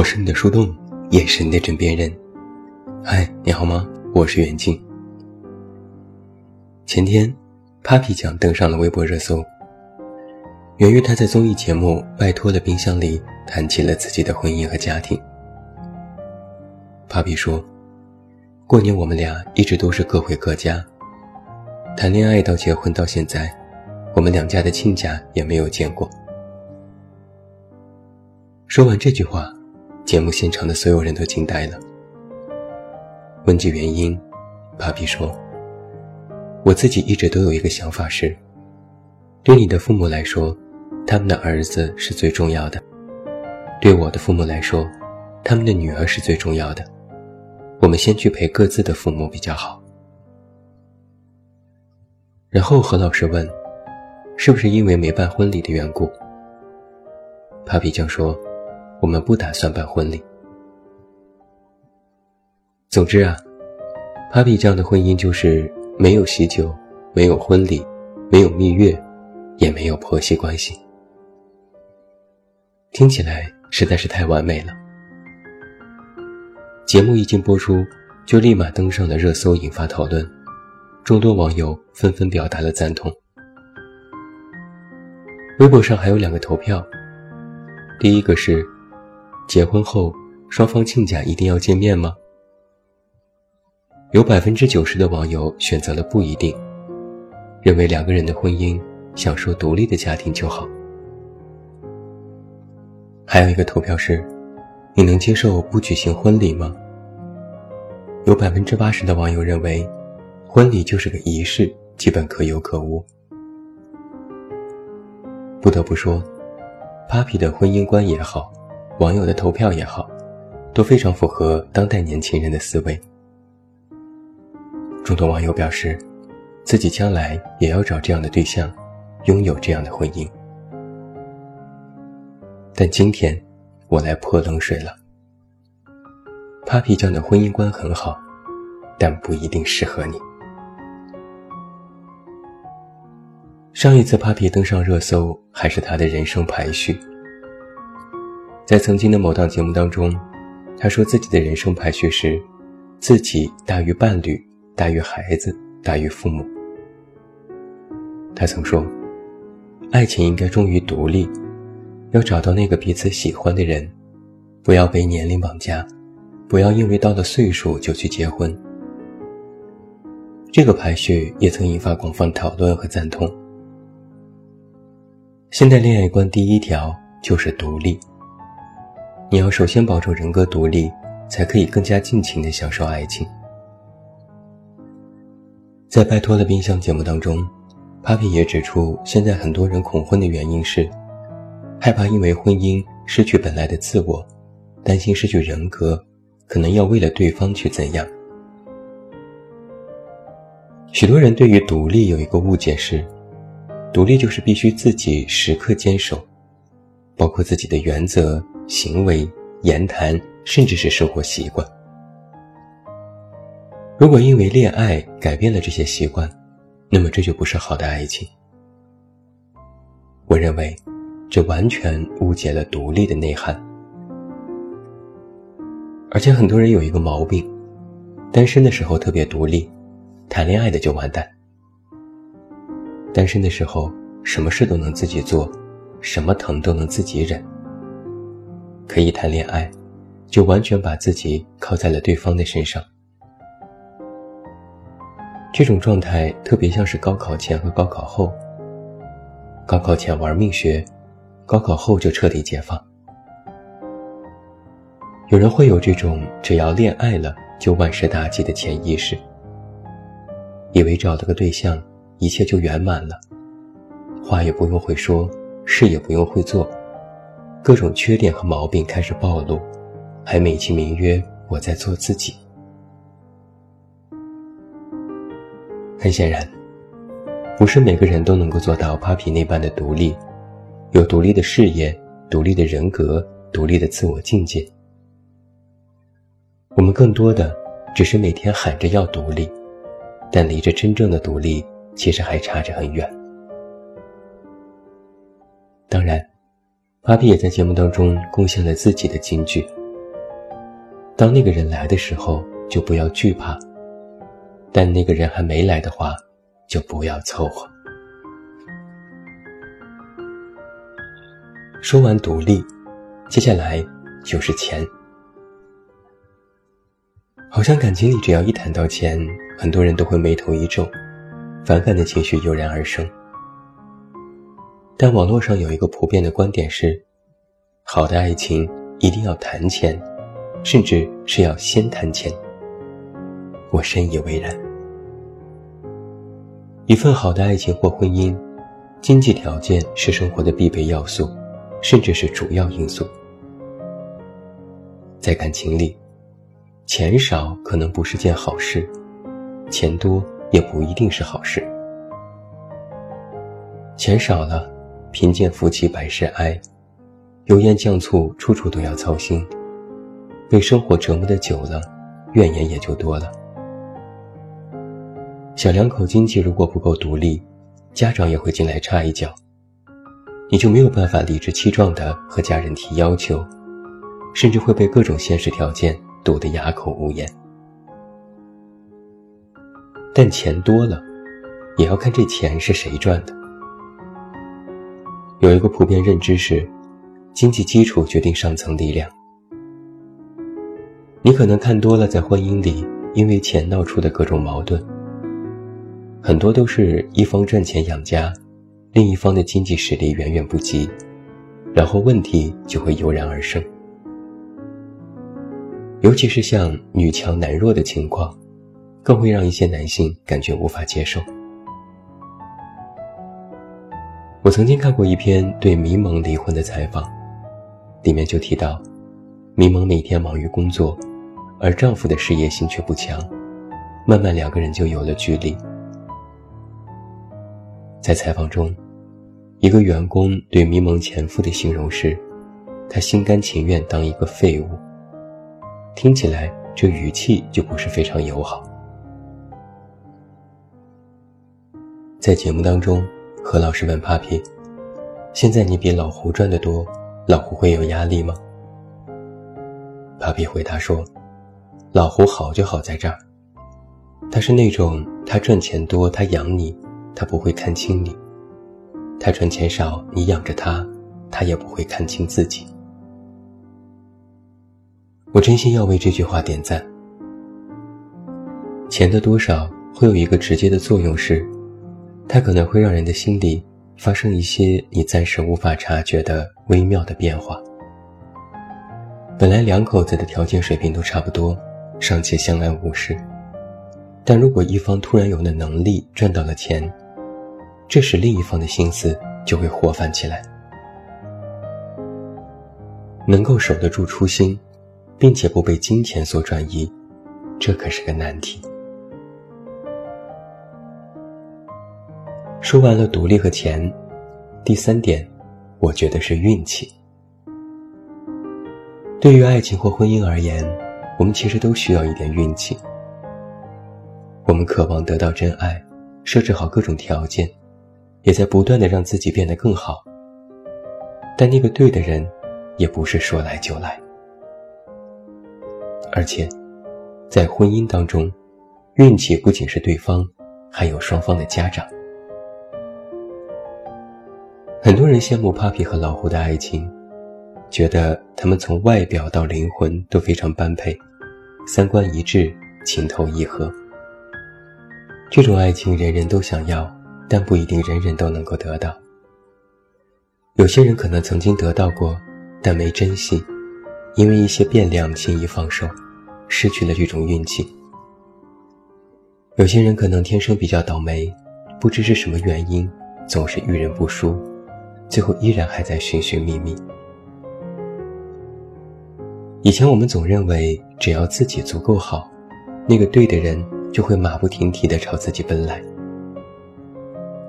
我是你的树洞，也是你的枕边人。嗨，你好吗？我是袁静。前天，Papi 酱登上了微博热搜，源于他在综艺节目《拜托了冰箱》里谈起了自己的婚姻和家庭。Papi 说：“过年我们俩一直都是各回各家，谈恋爱到结婚到现在，我们两家的亲家也没有见过。”说完这句话。节目现场的所有人都惊呆了。问及原因，Papi 说：“我自己一直都有一个想法是，对你的父母来说，他们的儿子是最重要的；对我的父母来说，他们的女儿是最重要的。我们先去陪各自的父母比较好。”然后何老师问：“是不是因为没办婚礼的缘故？”Papi 酱说。我们不打算办婚礼。总之啊，Papi 这样的婚姻就是没有喜酒，没有婚礼，没有蜜月，也没有婆媳关系。听起来实在是太完美了。节目一经播出，就立马登上了热搜，引发讨论，众多网友纷纷表达了赞同。微博上还有两个投票，第一个是。结婚后，双方亲家一定要见面吗？有百分之九十的网友选择了不一定，认为两个人的婚姻享受独立的家庭就好。还有一个投票是，你能接受不举行婚礼吗？有百分之八十的网友认为，婚礼就是个仪式，基本可有可无。不得不说，Papi 的婚姻观也好。网友的投票也好，都非常符合当代年轻人的思维。众多网友表示，自己将来也要找这样的对象，拥有这样的婚姻。但今天，我来泼冷水了。Papi 酱的婚姻观很好，但不一定适合你。上一次 Papi 登上热搜，还是他的人生排序。在曾经的某档节目当中，他说自己的人生排序是：自己大于伴侣，大于孩子，大于父母。他曾说，爱情应该忠于独立，要找到那个彼此喜欢的人，不要被年龄绑架，不要因为到了岁数就去结婚。这个排序也曾引发广泛讨论和赞同。现代恋爱观第一条就是独立。你要首先保证人格独立，才可以更加尽情地享受爱情。在《拜托了冰箱》节目当中，Papi 也指出，现在很多人恐婚的原因是害怕因为婚姻失去本来的自我，担心失去人格，可能要为了对方去怎样。许多人对于独立有一个误解是，独立就是必须自己时刻坚守，包括自己的原则。行为、言谈，甚至是生活习惯。如果因为恋爱改变了这些习惯，那么这就不是好的爱情。我认为，这完全误解了独立的内涵。而且很多人有一个毛病：单身的时候特别独立，谈恋爱的就完蛋。单身的时候，什么事都能自己做，什么疼都能自己忍。可以谈恋爱，就完全把自己靠在了对方的身上。这种状态特别像是高考前和高考后。高考前玩命学，高考后就彻底解放。有人会有这种只要恋爱了就万事大吉的潜意识，以为找了个对象，一切就圆满了，话也不用会说，事也不用会做。各种缺点和毛病开始暴露，还美其名曰我在做自己。很显然，不是每个人都能够做到 Papi 那般的独立，有独立的事业、独立的人格、独立的自我境界。我们更多的只是每天喊着要独立，但离着真正的独立其实还差着很远。当然。Papi 也在节目当中贡献了自己的金句。当那个人来的时候，就不要惧怕；但那个人还没来的话，就不要凑合。说完独立，接下来就是钱。好像感情里只要一谈到钱，很多人都会眉头一皱，反感的情绪油然而生。但网络上有一个普遍的观点是：好的爱情一定要谈钱，甚至是要先谈钱。我深以为然。一份好的爱情或婚姻，经济条件是生活的必备要素，甚至是主要因素。在感情里。钱少可能不是件好事，钱多也不一定是好事。钱少了，贫贱夫妻百事哀，油盐酱醋处处都要操心，被生活折磨的久了，怨言也就多了。小两口经济如果不够独立，家长也会进来插一脚，你就没有办法理直气壮地和家人提要求，甚至会被各种现实条件。堵得哑口无言，但钱多了，也要看这钱是谁赚的。有一个普遍认知是，经济基础决定上层力量。你可能看多了在婚姻里因为钱闹出的各种矛盾，很多都是一方赚钱养家，另一方的经济实力远远不及，然后问题就会油然而生。尤其是像女强男弱的情况，更会让一些男性感觉无法接受。我曾经看过一篇对迷蒙离婚的采访，里面就提到，迷蒙每天忙于工作，而丈夫的事业心却不强，慢慢两个人就有了距离。在采访中，一个员工对迷蒙前夫的形容是，他心甘情愿当一个废物。听起来这语气就不是非常友好。在节目当中，何老师问 Papi：“ 现在你比老胡赚得多，老胡会有压力吗？”Papi 回答说：“老胡好就好在这儿，他是那种他赚钱多，他养你，他不会看轻你；他赚钱少，你养着他，他也不会看清自己。”我真心要为这句话点赞。钱的多少会有一个直接的作用是，它可能会让人的心里发生一些你暂时无法察觉的微妙的变化。本来两口子的条件水平都差不多，尚且相安无事，但如果一方突然有了能力赚到了钱，这时另一方的心思就会活泛起来，能够守得住初心。并且不被金钱所转移，这可是个难题。说完了独立和钱，第三点，我觉得是运气。对于爱情或婚姻而言，我们其实都需要一点运气。我们渴望得到真爱，设置好各种条件，也在不断的让自己变得更好。但那个对的人，也不是说来就来。而且，在婚姻当中，运气不仅是对方，还有双方的家长。很多人羡慕 Papi 和老胡的爱情，觉得他们从外表到灵魂都非常般配，三观一致，情投意合。这种爱情人人都想要，但不一定人人都能够得到。有些人可能曾经得到过，但没珍惜。因为一些变量轻易放手，失去了这种运气。有些人可能天生比较倒霉，不知是什么原因，总是遇人不淑，最后依然还在寻寻觅觅。以前我们总认为，只要自己足够好，那个对的人就会马不停蹄地朝自己奔来。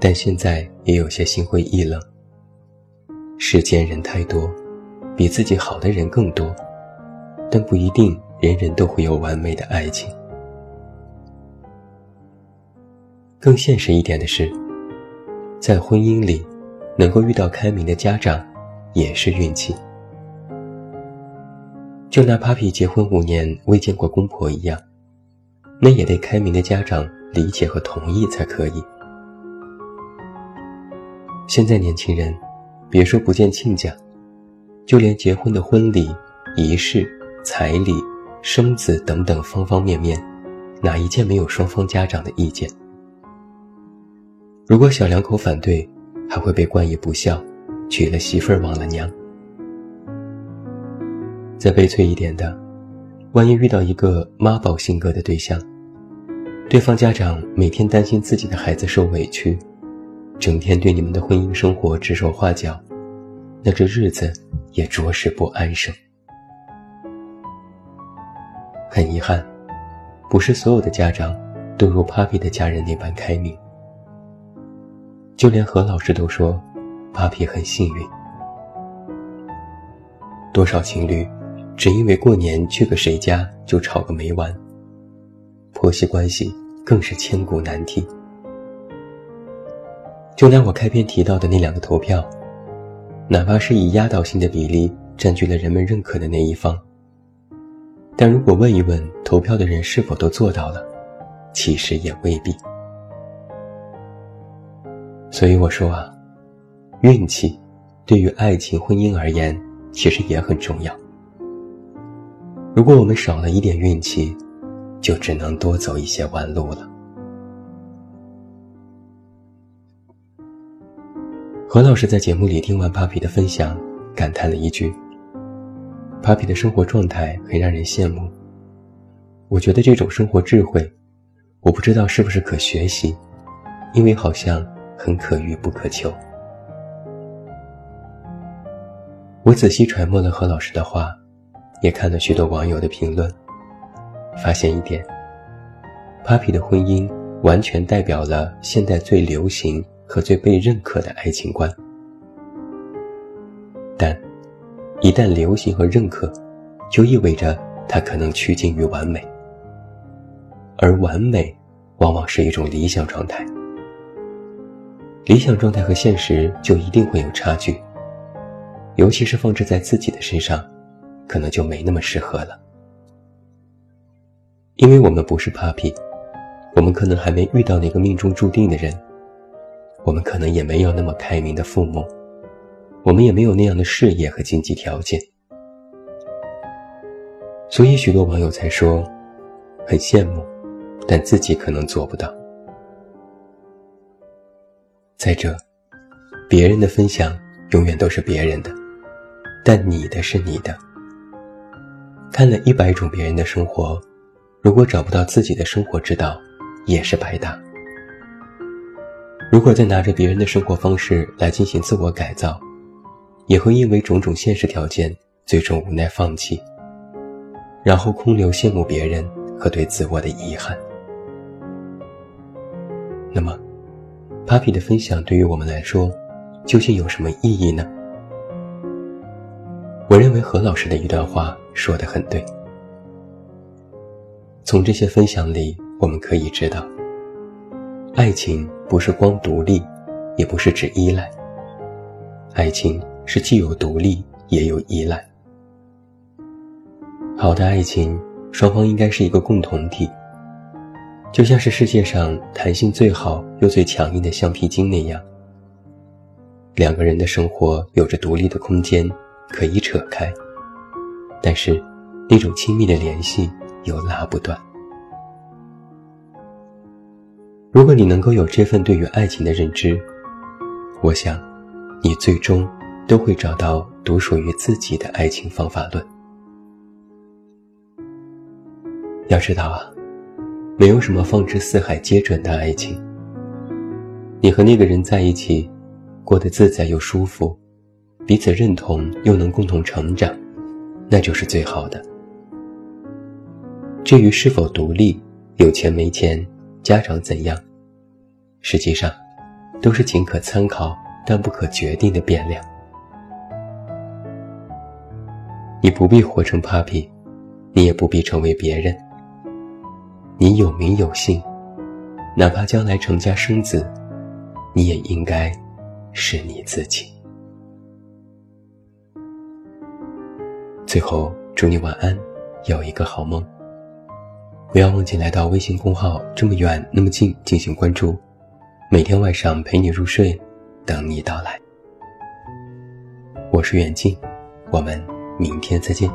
但现在也有些心灰意冷。世间人太多。比自己好的人更多，但不一定人人都会有完美的爱情。更现实一点的是，在婚姻里，能够遇到开明的家长，也是运气。就拿 Papi 结婚五年未见过公婆一样，那也得开明的家长理解和同意才可以。现在年轻人，别说不见亲家，就连结婚的婚礼、仪式、彩礼、生子等等方方面面，哪一件没有双方家长的意见？如果小两口反对，还会被冠以不孝，娶了媳妇儿忘了娘。再悲催一点的，万一遇到一个妈宝性格的对象，对方家长每天担心自己的孩子受委屈，整天对你们的婚姻生活指手画脚，那这日子也着实不安生。很遗憾，不是所有的家长都如 Papi 的家人那般开明，就连何老师都说扒皮很幸运。多少情侣？只因为过年去个谁家就吵个没完，婆媳关系更是千古难题。就拿我开篇提到的那两个投票，哪怕是以压倒性的比例占据了人们认可的那一方，但如果问一问投票的人是否都做到了，其实也未必。所以我说啊，运气对于爱情婚姻而言，其实也很重要。如果我们少了一点运气，就只能多走一些弯路了。何老师在节目里听完 Papi 的分享，感叹了一句：“Papi 的生活状态很让人羡慕。我觉得这种生活智慧，我不知道是不是可学习，因为好像很可遇不可求。”我仔细揣摩了何老师的话。也看了许多网友的评论，发现一点：Papi 的婚姻完全代表了现代最流行和最被认可的爱情观。但，一旦流行和认可，就意味着它可能趋近于完美。而完美，往往是一种理想状态。理想状态和现实就一定会有差距，尤其是放置在自己的身上。可能就没那么适合了，因为我们不是 Papi，我们可能还没遇到那个命中注定的人，我们可能也没有那么开明的父母，我们也没有那样的事业和经济条件，所以许多网友才说很羡慕，但自己可能做不到。再者，别人的分享永远都是别人的，但你的是你的。看了一百种别人的生活，如果找不到自己的生活之道，也是白搭。如果再拿着别人的生活方式来进行自我改造，也会因为种种现实条件，最终无奈放弃，然后空留羡慕别人和对自我的遗憾。那么，Papi 的分享对于我们来说，究竟有什么意义呢？我认为何老师的一段话。说的很对。从这些分享里，我们可以知道，爱情不是光独立，也不是只依赖。爱情是既有独立，也有依赖。好的爱情，双方应该是一个共同体，就像是世界上弹性最好又最强硬的橡皮筋那样。两个人的生活有着独立的空间，可以扯开。但是，那种亲密的联系又拉不断。如果你能够有这份对于爱情的认知，我想，你最终都会找到独属于自己的爱情方法论。要知道啊，没有什么放之四海皆准的爱情。你和那个人在一起，过得自在又舒服，彼此认同又能共同成长。那就是最好的。至于是否独立、有钱没钱、家长怎样，实际上都是仅可参考但不可决定的变量。你不必活成 Papi，你也不必成为别人。你有名有姓，哪怕将来成家生子，你也应该是你自己。最后，祝你晚安，有一个好梦。不要忘记来到微信公号“这么远那么近”进行关注，每天晚上陪你入睡，等你到来。我是远近，我们明天再见。